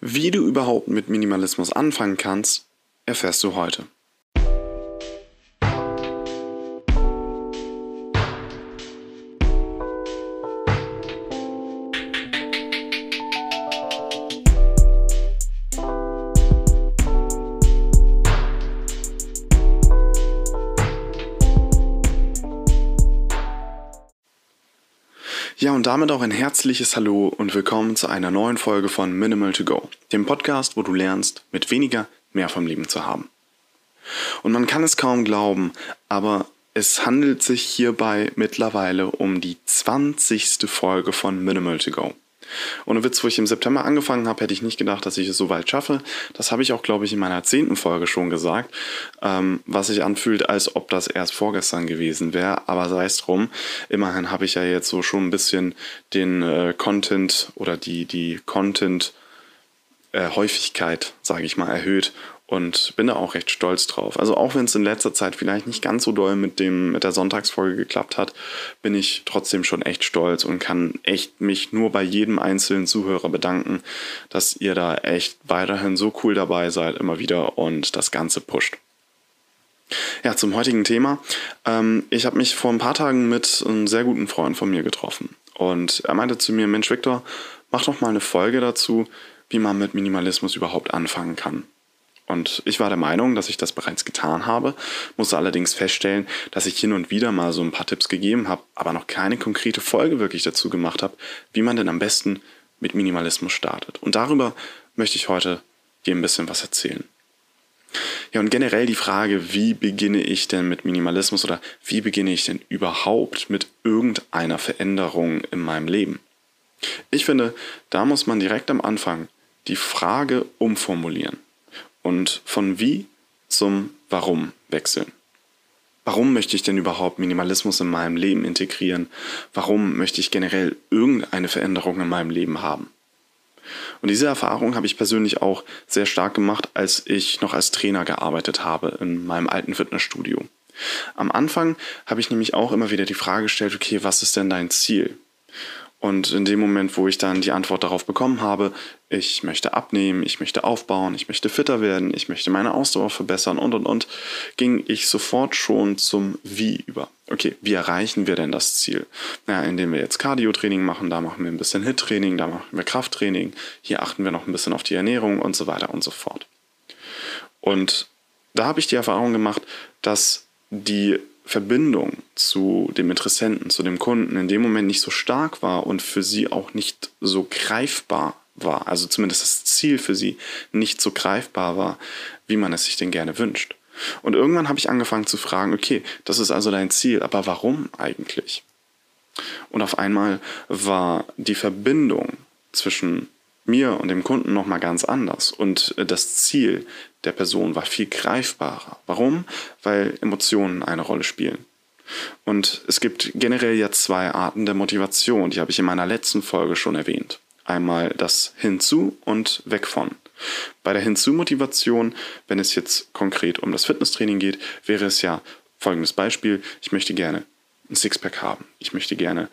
Wie du überhaupt mit Minimalismus anfangen kannst, erfährst du heute. Damit auch ein herzliches Hallo und willkommen zu einer neuen Folge von Minimal to Go, dem Podcast, wo du lernst, mit weniger mehr vom Leben zu haben. Und man kann es kaum glauben, aber es handelt sich hierbei mittlerweile um die 20. Folge von Minimal to Go. Ohne Witz, wo ich im September angefangen habe, hätte ich nicht gedacht, dass ich es so weit schaffe. Das habe ich auch, glaube ich, in meiner zehnten Folge schon gesagt, ähm, was sich anfühlt, als ob das erst vorgestern gewesen wäre. Aber sei es drum, immerhin habe ich ja jetzt so schon ein bisschen den äh, Content oder die, die Content-Häufigkeit, äh, sage ich mal, erhöht und bin da auch recht stolz drauf. Also auch wenn es in letzter Zeit vielleicht nicht ganz so doll mit dem mit der Sonntagsfolge geklappt hat, bin ich trotzdem schon echt stolz und kann echt mich nur bei jedem einzelnen Zuhörer bedanken, dass ihr da echt weiterhin so cool dabei seid immer wieder und das Ganze pusht. Ja, zum heutigen Thema. Ähm, ich habe mich vor ein paar Tagen mit einem sehr guten Freund von mir getroffen und er meinte zu mir, Mensch Viktor, mach doch mal eine Folge dazu, wie man mit Minimalismus überhaupt anfangen kann. Und ich war der Meinung, dass ich das bereits getan habe, musste allerdings feststellen, dass ich hin und wieder mal so ein paar Tipps gegeben habe, aber noch keine konkrete Folge wirklich dazu gemacht habe, wie man denn am besten mit Minimalismus startet. Und darüber möchte ich heute dir ein bisschen was erzählen. Ja, und generell die Frage, wie beginne ich denn mit Minimalismus oder wie beginne ich denn überhaupt mit irgendeiner Veränderung in meinem Leben? Ich finde, da muss man direkt am Anfang die Frage umformulieren und von wie zum Warum wechseln. Warum möchte ich denn überhaupt Minimalismus in meinem Leben integrieren? Warum möchte ich generell irgendeine Veränderung in meinem Leben haben? Und diese Erfahrung habe ich persönlich auch sehr stark gemacht, als ich noch als Trainer gearbeitet habe in meinem alten Fitnessstudio. Am Anfang habe ich nämlich auch immer wieder die Frage gestellt, okay, was ist denn dein Ziel? Und in dem Moment, wo ich dann die Antwort darauf bekommen habe, ich möchte abnehmen, ich möchte aufbauen, ich möchte fitter werden, ich möchte meine Ausdauer verbessern und und und, ging ich sofort schon zum Wie über. Okay, wie erreichen wir denn das Ziel? Naja, indem wir jetzt Cardio-Training machen, da machen wir ein bisschen Hit-Training, da machen wir Krafttraining, hier achten wir noch ein bisschen auf die Ernährung und so weiter und so fort. Und da habe ich die Erfahrung gemacht, dass die Verbindung zu dem Interessenten, zu dem Kunden in dem Moment nicht so stark war und für sie auch nicht so greifbar war, also zumindest das Ziel für sie nicht so greifbar war, wie man es sich denn gerne wünscht. Und irgendwann habe ich angefangen zu fragen, okay, das ist also dein Ziel, aber warum eigentlich? Und auf einmal war die Verbindung zwischen mir und dem Kunden nochmal ganz anders. Und äh, das Ziel der Person war viel greifbarer. Warum? Weil Emotionen eine Rolle spielen. Und es gibt generell ja zwei Arten der Motivation, die habe ich in meiner letzten Folge schon erwähnt. Einmal das Hinzu und Weg von. Bei der Hinzu-Motivation, wenn es jetzt konkret um das Fitnesstraining geht, wäre es ja folgendes Beispiel. Ich möchte gerne ein Sixpack haben. Ich möchte gerne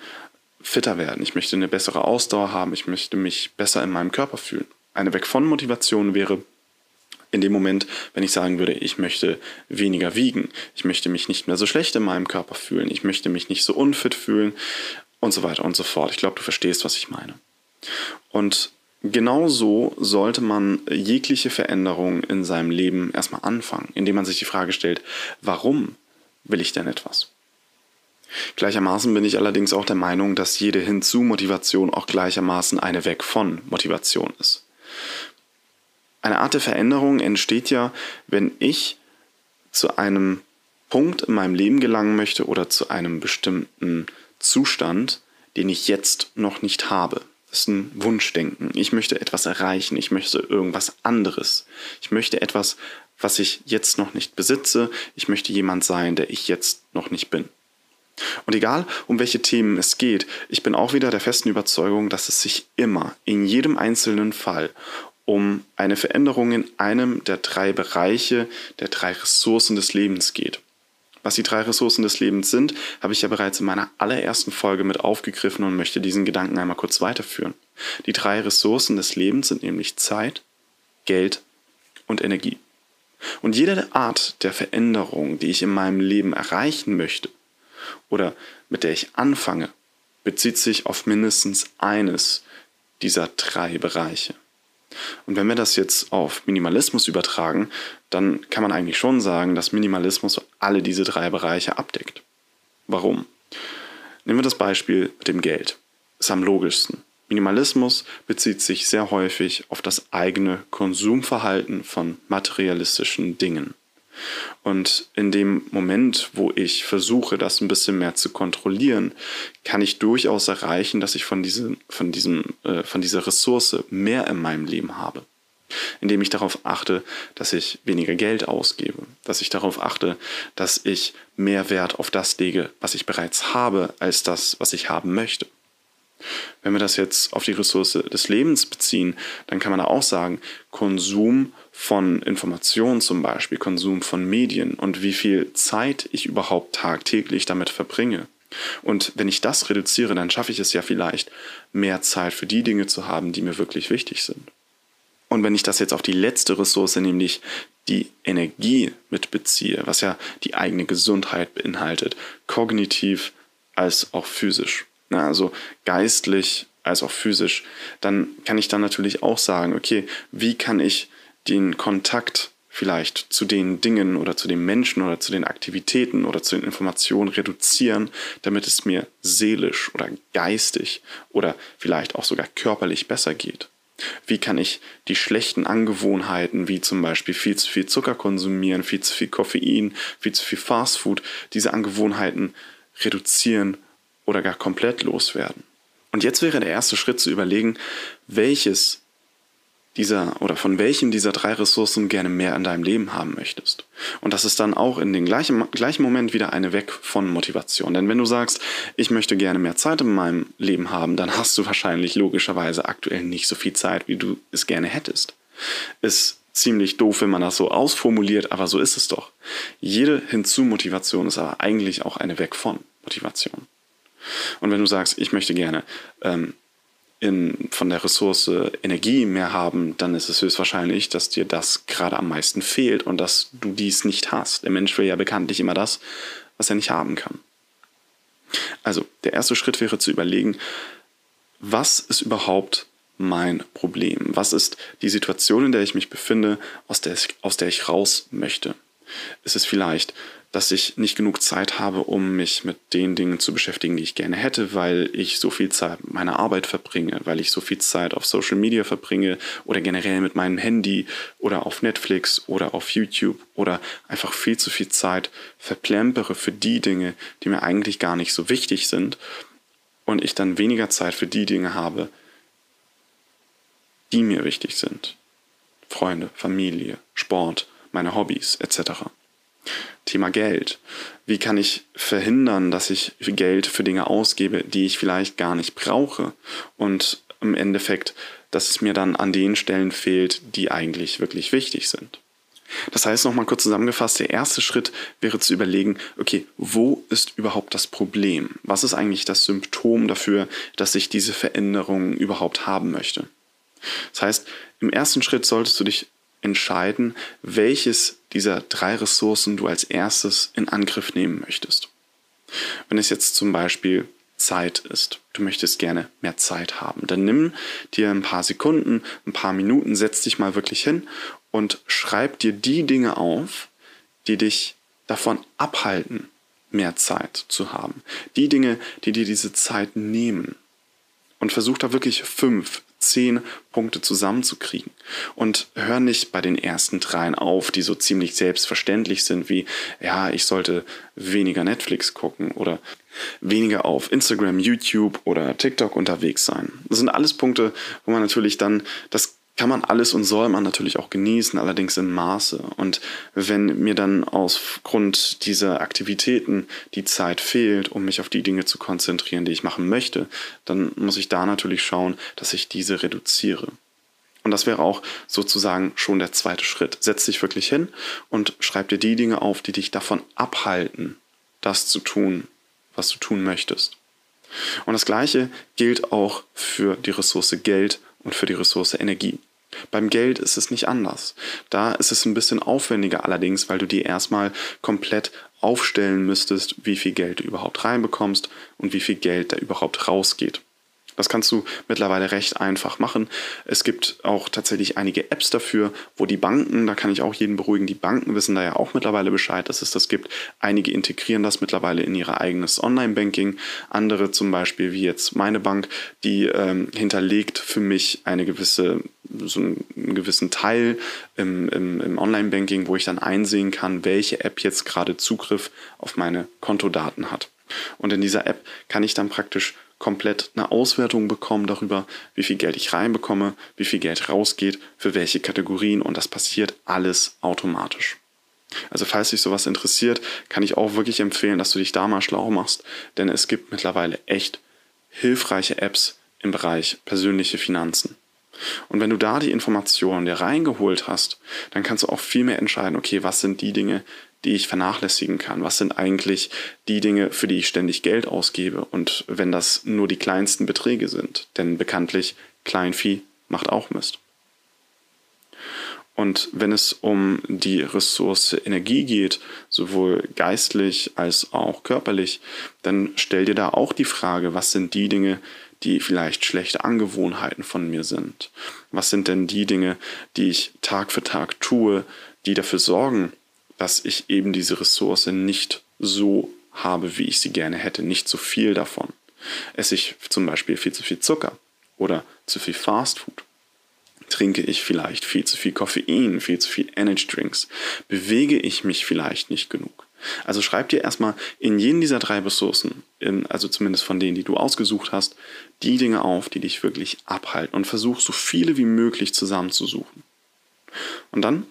fitter werden, ich möchte eine bessere Ausdauer haben, ich möchte mich besser in meinem Körper fühlen. Eine Weg von Motivation wäre in dem Moment, wenn ich sagen würde, ich möchte weniger wiegen, ich möchte mich nicht mehr so schlecht in meinem Körper fühlen, ich möchte mich nicht so unfit fühlen und so weiter und so fort. Ich glaube, du verstehst, was ich meine. Und genau so sollte man jegliche Veränderung in seinem Leben erstmal anfangen, indem man sich die Frage stellt, warum will ich denn etwas? Gleichermaßen bin ich allerdings auch der Meinung, dass jede Hinzu-Motivation auch gleichermaßen eine Weg von Motivation ist. Eine Art der Veränderung entsteht ja, wenn ich zu einem Punkt in meinem Leben gelangen möchte oder zu einem bestimmten Zustand, den ich jetzt noch nicht habe. Das ist ein Wunschdenken. Ich möchte etwas erreichen. Ich möchte irgendwas anderes. Ich möchte etwas, was ich jetzt noch nicht besitze. Ich möchte jemand sein, der ich jetzt noch nicht bin. Und egal, um welche Themen es geht, ich bin auch wieder der festen Überzeugung, dass es sich immer, in jedem einzelnen Fall, um eine Veränderung in einem der drei Bereiche, der drei Ressourcen des Lebens geht. Was die drei Ressourcen des Lebens sind, habe ich ja bereits in meiner allerersten Folge mit aufgegriffen und möchte diesen Gedanken einmal kurz weiterführen. Die drei Ressourcen des Lebens sind nämlich Zeit, Geld und Energie. Und jede Art der Veränderung, die ich in meinem Leben erreichen möchte oder mit der ich anfange, bezieht sich auf mindestens eines dieser drei Bereiche. Und wenn wir das jetzt auf Minimalismus übertragen, dann kann man eigentlich schon sagen, dass Minimalismus alle diese drei Bereiche abdeckt. Warum? Nehmen wir das Beispiel mit dem Geld. Ist am logischsten. Minimalismus bezieht sich sehr häufig auf das eigene Konsumverhalten von materialistischen Dingen. Und in dem Moment, wo ich versuche, das ein bisschen mehr zu kontrollieren, kann ich durchaus erreichen, dass ich von, diesem, von, diesem, äh, von dieser Ressource mehr in meinem Leben habe. Indem ich darauf achte, dass ich weniger Geld ausgebe, dass ich darauf achte, dass ich mehr Wert auf das lege, was ich bereits habe, als das, was ich haben möchte. Wenn wir das jetzt auf die Ressource des Lebens beziehen, dann kann man da auch sagen, Konsum von Informationen zum Beispiel, Konsum von Medien und wie viel Zeit ich überhaupt tagtäglich damit verbringe. Und wenn ich das reduziere, dann schaffe ich es ja vielleicht, mehr Zeit für die Dinge zu haben, die mir wirklich wichtig sind. Und wenn ich das jetzt auf die letzte Ressource, nämlich die Energie mitbeziehe, was ja die eigene Gesundheit beinhaltet, kognitiv als auch physisch, also geistlich als auch physisch, dann kann ich dann natürlich auch sagen, okay, wie kann ich den Kontakt vielleicht zu den Dingen oder zu den Menschen oder zu den Aktivitäten oder zu den Informationen reduzieren, damit es mir seelisch oder geistig oder vielleicht auch sogar körperlich besser geht. Wie kann ich die schlechten Angewohnheiten, wie zum Beispiel viel zu viel Zucker konsumieren, viel zu viel Koffein, viel zu viel Fastfood, diese Angewohnheiten reduzieren oder gar komplett loswerden? Und jetzt wäre der erste Schritt zu überlegen, welches dieser oder von welchem dieser drei Ressourcen gerne mehr in deinem Leben haben möchtest. Und das ist dann auch in dem gleichen, gleichen Moment wieder eine Weg von Motivation. Denn wenn du sagst, ich möchte gerne mehr Zeit in meinem Leben haben, dann hast du wahrscheinlich logischerweise aktuell nicht so viel Zeit, wie du es gerne hättest. Ist ziemlich doof, wenn man das so ausformuliert, aber so ist es doch. Jede Hinzu-Motivation ist aber eigentlich auch eine Weg von Motivation. Und wenn du sagst, ich möchte gerne ähm, in, von der Ressource Energie mehr haben, dann ist es höchstwahrscheinlich, dass dir das gerade am meisten fehlt und dass du dies nicht hast. Der Mensch will ja bekanntlich immer das, was er nicht haben kann. Also, der erste Schritt wäre zu überlegen, was ist überhaupt mein Problem? Was ist die Situation, in der ich mich befinde, aus der ich, aus der ich raus möchte? Ist es vielleicht dass ich nicht genug Zeit habe, um mich mit den Dingen zu beschäftigen, die ich gerne hätte, weil ich so viel Zeit mit meiner Arbeit verbringe, weil ich so viel Zeit auf Social Media verbringe oder generell mit meinem Handy oder auf Netflix oder auf YouTube oder einfach viel zu viel Zeit verplempere für die Dinge, die mir eigentlich gar nicht so wichtig sind und ich dann weniger Zeit für die Dinge habe, die mir wichtig sind. Freunde, Familie, Sport, meine Hobbys etc. Thema Geld. Wie kann ich verhindern, dass ich Geld für Dinge ausgebe, die ich vielleicht gar nicht brauche und im Endeffekt, dass es mir dann an den Stellen fehlt, die eigentlich wirklich wichtig sind. Das heißt, nochmal kurz zusammengefasst, der erste Schritt wäre zu überlegen, okay, wo ist überhaupt das Problem? Was ist eigentlich das Symptom dafür, dass ich diese Veränderung überhaupt haben möchte? Das heißt, im ersten Schritt solltest du dich entscheiden, welches dieser drei Ressourcen du als erstes in Angriff nehmen möchtest. Wenn es jetzt zum Beispiel Zeit ist, du möchtest gerne mehr Zeit haben, dann nimm dir ein paar Sekunden, ein paar Minuten, setz dich mal wirklich hin und schreib dir die Dinge auf, die dich davon abhalten, mehr Zeit zu haben. Die Dinge, die dir diese Zeit nehmen. Und versuch da wirklich fünf, zehn Punkte zusammenzukriegen. Und hör nicht bei den ersten dreien auf, die so ziemlich selbstverständlich sind, wie, ja, ich sollte weniger Netflix gucken oder weniger auf Instagram, YouTube oder TikTok unterwegs sein. Das sind alles Punkte, wo man natürlich dann das kann man alles und soll man natürlich auch genießen, allerdings im Maße. Und wenn mir dann aufgrund dieser Aktivitäten die Zeit fehlt, um mich auf die Dinge zu konzentrieren, die ich machen möchte, dann muss ich da natürlich schauen, dass ich diese reduziere. Und das wäre auch sozusagen schon der zweite Schritt. Setz dich wirklich hin und schreib dir die Dinge auf, die dich davon abhalten, das zu tun, was du tun möchtest. Und das gleiche gilt auch für die Ressource Geld und für die Ressource Energie. Beim Geld ist es nicht anders. Da ist es ein bisschen aufwendiger allerdings, weil du dir erstmal komplett aufstellen müsstest, wie viel Geld du überhaupt reinbekommst und wie viel Geld da überhaupt rausgeht. Das kannst du mittlerweile recht einfach machen. Es gibt auch tatsächlich einige Apps dafür, wo die Banken, da kann ich auch jeden beruhigen, die Banken wissen da ja auch mittlerweile Bescheid, dass es das gibt. Einige integrieren das mittlerweile in ihr eigenes Online-Banking. Andere zum Beispiel, wie jetzt meine Bank, die ähm, hinterlegt für mich eine gewisse, so einen, gewissen Teil im, im, im Online-Banking, wo ich dann einsehen kann, welche App jetzt gerade Zugriff auf meine Kontodaten hat. Und in dieser App kann ich dann praktisch komplett eine Auswertung bekommen darüber, wie viel Geld ich reinbekomme, wie viel Geld rausgeht, für welche Kategorien und das passiert alles automatisch. Also falls dich sowas interessiert, kann ich auch wirklich empfehlen, dass du dich da mal schlau machst, denn es gibt mittlerweile echt hilfreiche Apps im Bereich persönliche Finanzen. Und wenn du da die Informationen dir reingeholt hast, dann kannst du auch viel mehr entscheiden, okay, was sind die Dinge, die ich vernachlässigen kann? Was sind eigentlich die Dinge, für die ich ständig Geld ausgebe? Und wenn das nur die kleinsten Beträge sind, denn bekanntlich Kleinvieh macht auch Mist. Und wenn es um die Ressource Energie geht, sowohl geistlich als auch körperlich, dann stell dir da auch die Frage, was sind die Dinge, die vielleicht schlechte Angewohnheiten von mir sind? Was sind denn die Dinge, die ich Tag für Tag tue, die dafür sorgen, dass ich eben diese Ressource nicht so habe, wie ich sie gerne hätte, nicht so viel davon. Esse ich zum Beispiel viel zu viel Zucker oder zu viel Fastfood? Trinke ich vielleicht viel zu viel Koffein, viel zu viel Energy Drinks? Bewege ich mich vielleicht nicht genug? Also schreib dir erstmal in jeden dieser drei Ressourcen, also zumindest von denen, die du ausgesucht hast, die Dinge auf, die dich wirklich abhalten und versuch so viele wie möglich zusammenzusuchen. Und dann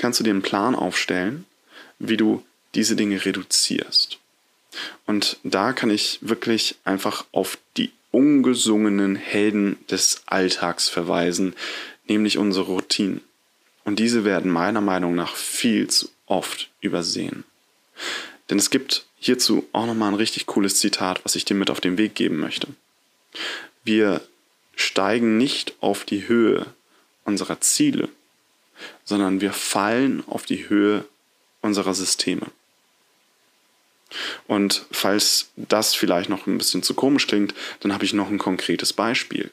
kannst du dir einen Plan aufstellen, wie du diese Dinge reduzierst. Und da kann ich wirklich einfach auf die ungesungenen Helden des Alltags verweisen, nämlich unsere Routinen. Und diese werden meiner Meinung nach viel zu oft übersehen. Denn es gibt hierzu auch nochmal ein richtig cooles Zitat, was ich dir mit auf den Weg geben möchte. Wir steigen nicht auf die Höhe unserer Ziele, sondern wir fallen auf die Höhe unserer Systeme. Und falls das vielleicht noch ein bisschen zu komisch klingt, dann habe ich noch ein konkretes Beispiel.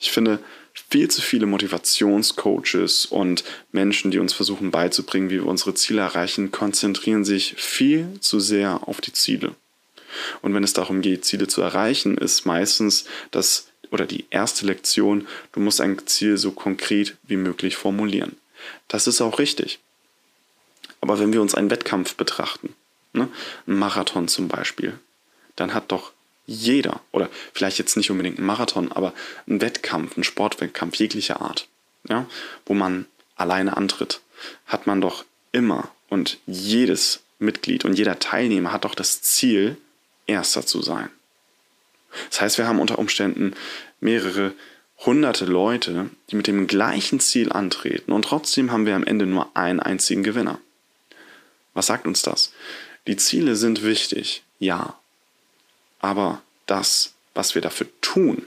Ich finde, viel zu viele Motivationscoaches und Menschen, die uns versuchen beizubringen, wie wir unsere Ziele erreichen, konzentrieren sich viel zu sehr auf die Ziele. Und wenn es darum geht, Ziele zu erreichen, ist meistens das oder die erste Lektion, du musst ein Ziel so konkret wie möglich formulieren. Das ist auch richtig. Aber wenn wir uns einen Wettkampf betrachten, ne, einen Marathon zum Beispiel, dann hat doch jeder, oder vielleicht jetzt nicht unbedingt ein Marathon, aber ein Wettkampf, ein Sportwettkampf jeglicher Art, ja, wo man alleine antritt, hat man doch immer und jedes Mitglied und jeder Teilnehmer hat doch das Ziel, Erster zu sein. Das heißt, wir haben unter Umständen mehrere hunderte Leute, die mit dem gleichen Ziel antreten und trotzdem haben wir am Ende nur einen einzigen Gewinner. Was sagt uns das? Die Ziele sind wichtig, ja, aber das, was wir dafür tun,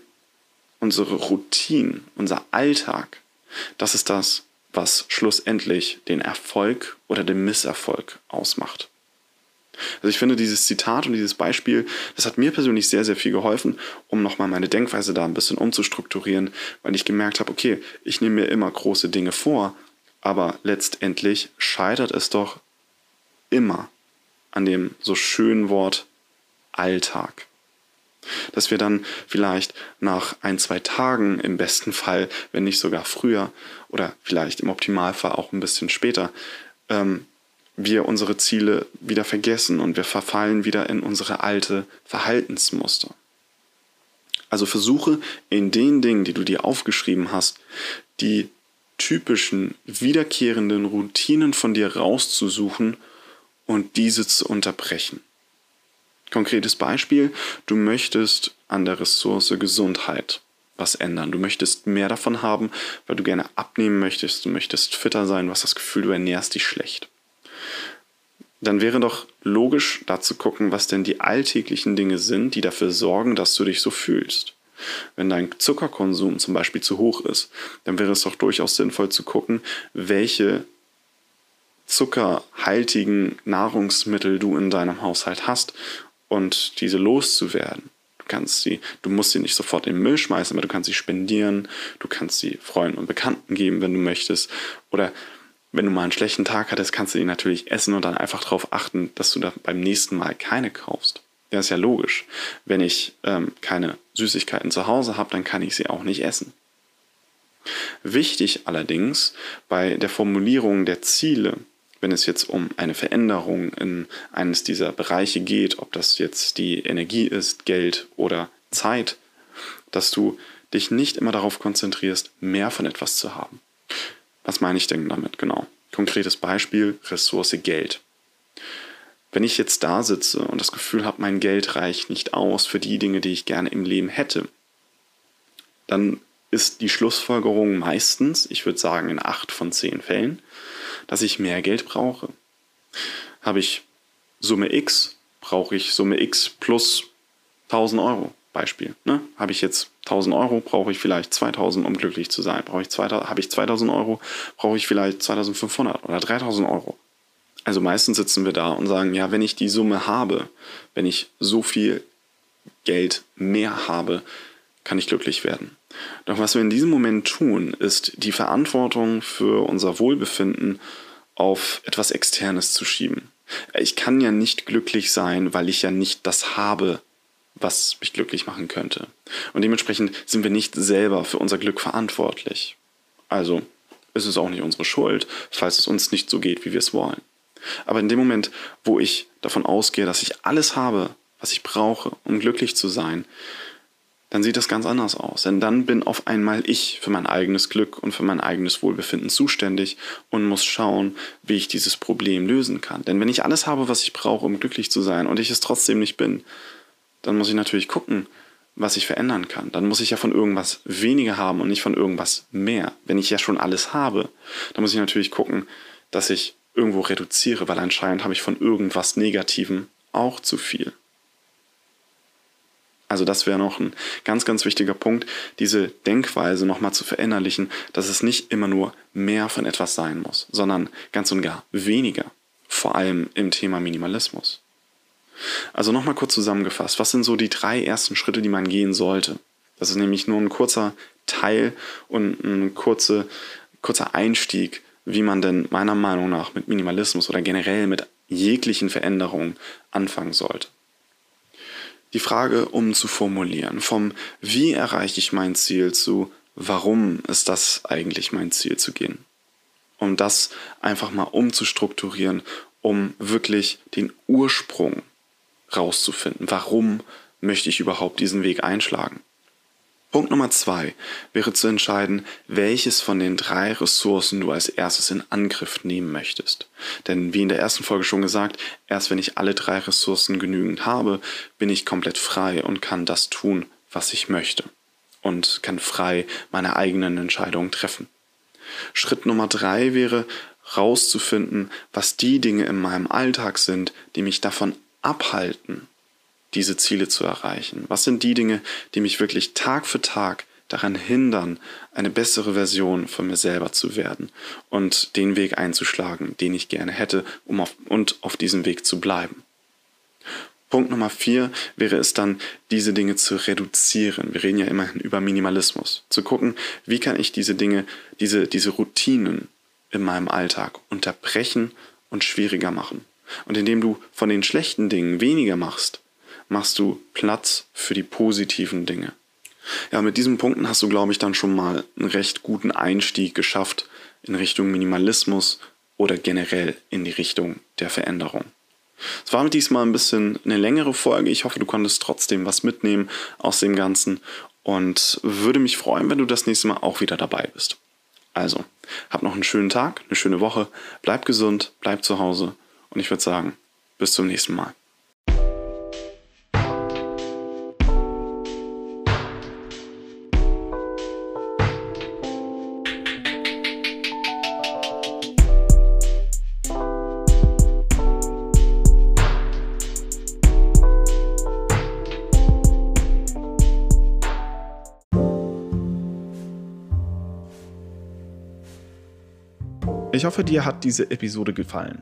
unsere Routinen, unser Alltag, das ist das, was schlussendlich den Erfolg oder den Misserfolg ausmacht. Also ich finde dieses Zitat und dieses Beispiel, das hat mir persönlich sehr, sehr viel geholfen, um nochmal meine Denkweise da ein bisschen umzustrukturieren, weil ich gemerkt habe, okay, ich nehme mir immer große Dinge vor, aber letztendlich scheitert es doch immer an dem so schönen Wort Alltag. Dass wir dann vielleicht nach ein, zwei Tagen im besten Fall, wenn nicht sogar früher oder vielleicht im Optimalfall auch ein bisschen später, ähm, wir unsere Ziele wieder vergessen und wir verfallen wieder in unsere alte Verhaltensmuster. Also versuche in den Dingen, die du dir aufgeschrieben hast, die typischen wiederkehrenden Routinen von dir rauszusuchen und diese zu unterbrechen. Konkretes Beispiel, du möchtest an der Ressource Gesundheit was ändern. Du möchtest mehr davon haben, weil du gerne abnehmen möchtest, du möchtest fitter sein, du hast das Gefühl, du ernährst dich schlecht dann wäre doch logisch, da zu gucken, was denn die alltäglichen Dinge sind, die dafür sorgen, dass du dich so fühlst. Wenn dein Zuckerkonsum zum Beispiel zu hoch ist, dann wäre es doch durchaus sinnvoll zu gucken, welche zuckerhaltigen Nahrungsmittel du in deinem Haushalt hast und diese loszuwerden. Du kannst sie, du musst sie nicht sofort in den Müll schmeißen, aber du kannst sie spendieren, du kannst sie Freunden und Bekannten geben, wenn du möchtest. Oder wenn du mal einen schlechten Tag hattest, kannst du die natürlich essen und dann einfach darauf achten, dass du da beim nächsten Mal keine kaufst. Ja, ist ja logisch. Wenn ich ähm, keine Süßigkeiten zu Hause habe, dann kann ich sie auch nicht essen. Wichtig allerdings bei der Formulierung der Ziele wenn es jetzt um eine Veränderung in eines dieser Bereiche geht, ob das jetzt die Energie ist, Geld oder Zeit, dass du dich nicht immer darauf konzentrierst, mehr von etwas zu haben. Was meine ich denn damit genau? Konkretes Beispiel, Ressource Geld. Wenn ich jetzt da sitze und das Gefühl habe, mein Geld reicht nicht aus für die Dinge, die ich gerne im Leben hätte, dann ist die Schlussfolgerung meistens, ich würde sagen in acht von zehn Fällen, dass ich mehr Geld brauche. Habe ich Summe X, brauche ich Summe X plus 1000 Euro. Beispiel. Ne? Habe ich jetzt 1000 Euro, brauche ich vielleicht 2000, um glücklich zu sein. Brauche ich 2000, habe ich 2000 Euro, brauche ich vielleicht 2500 oder 3000 Euro. Also meistens sitzen wir da und sagen, ja, wenn ich die Summe habe, wenn ich so viel Geld mehr habe, kann ich glücklich werden. Doch was wir in diesem Moment tun, ist die Verantwortung für unser Wohlbefinden auf etwas Externes zu schieben. Ich kann ja nicht glücklich sein, weil ich ja nicht das habe, was mich glücklich machen könnte. Und dementsprechend sind wir nicht selber für unser Glück verantwortlich. Also ist es auch nicht unsere Schuld, falls es uns nicht so geht, wie wir es wollen. Aber in dem Moment, wo ich davon ausgehe, dass ich alles habe, was ich brauche, um glücklich zu sein, dann sieht das ganz anders aus. Denn dann bin auf einmal ich für mein eigenes Glück und für mein eigenes Wohlbefinden zuständig und muss schauen, wie ich dieses Problem lösen kann. Denn wenn ich alles habe, was ich brauche, um glücklich zu sein und ich es trotzdem nicht bin, dann muss ich natürlich gucken, was ich verändern kann. Dann muss ich ja von irgendwas weniger haben und nicht von irgendwas mehr. Wenn ich ja schon alles habe, dann muss ich natürlich gucken, dass ich irgendwo reduziere, weil anscheinend habe ich von irgendwas Negativem auch zu viel. Also das wäre noch ein ganz, ganz wichtiger Punkt, diese Denkweise nochmal zu verinnerlichen, dass es nicht immer nur mehr von etwas sein muss, sondern ganz und gar weniger, vor allem im Thema Minimalismus. Also nochmal kurz zusammengefasst, was sind so die drei ersten Schritte, die man gehen sollte? Das ist nämlich nur ein kurzer Teil und ein kurze, kurzer Einstieg, wie man denn meiner Meinung nach mit Minimalismus oder generell mit jeglichen Veränderungen anfangen sollte die Frage um zu formulieren, vom wie erreiche ich mein Ziel zu warum ist das eigentlich mein Ziel zu gehen. Um das einfach mal umzustrukturieren, um wirklich den Ursprung rauszufinden. Warum möchte ich überhaupt diesen Weg einschlagen? Punkt Nummer zwei wäre zu entscheiden, welches von den drei Ressourcen du als erstes in Angriff nehmen möchtest. Denn wie in der ersten Folge schon gesagt, erst wenn ich alle drei Ressourcen genügend habe, bin ich komplett frei und kann das tun, was ich möchte. Und kann frei meine eigenen Entscheidungen treffen. Schritt Nummer drei wäre rauszufinden, was die Dinge in meinem Alltag sind, die mich davon abhalten, diese Ziele zu erreichen? Was sind die Dinge, die mich wirklich Tag für Tag daran hindern, eine bessere Version von mir selber zu werden und den Weg einzuschlagen, den ich gerne hätte, um auf, und auf diesem Weg zu bleiben? Punkt Nummer vier wäre es dann, diese Dinge zu reduzieren. Wir reden ja immerhin über Minimalismus. Zu gucken, wie kann ich diese Dinge, diese, diese Routinen in meinem Alltag unterbrechen und schwieriger machen. Und indem du von den schlechten Dingen weniger machst, machst du Platz für die positiven Dinge. Ja, mit diesen Punkten hast du, glaube ich, dann schon mal einen recht guten Einstieg geschafft in Richtung Minimalismus oder generell in die Richtung der Veränderung. Es war diesmal ein bisschen eine längere Folge. Ich hoffe, du konntest trotzdem was mitnehmen aus dem Ganzen und würde mich freuen, wenn du das nächste Mal auch wieder dabei bist. Also, hab noch einen schönen Tag, eine schöne Woche, bleib gesund, bleib zu Hause und ich würde sagen, bis zum nächsten Mal. Ich hoffe, dir hat diese Episode gefallen.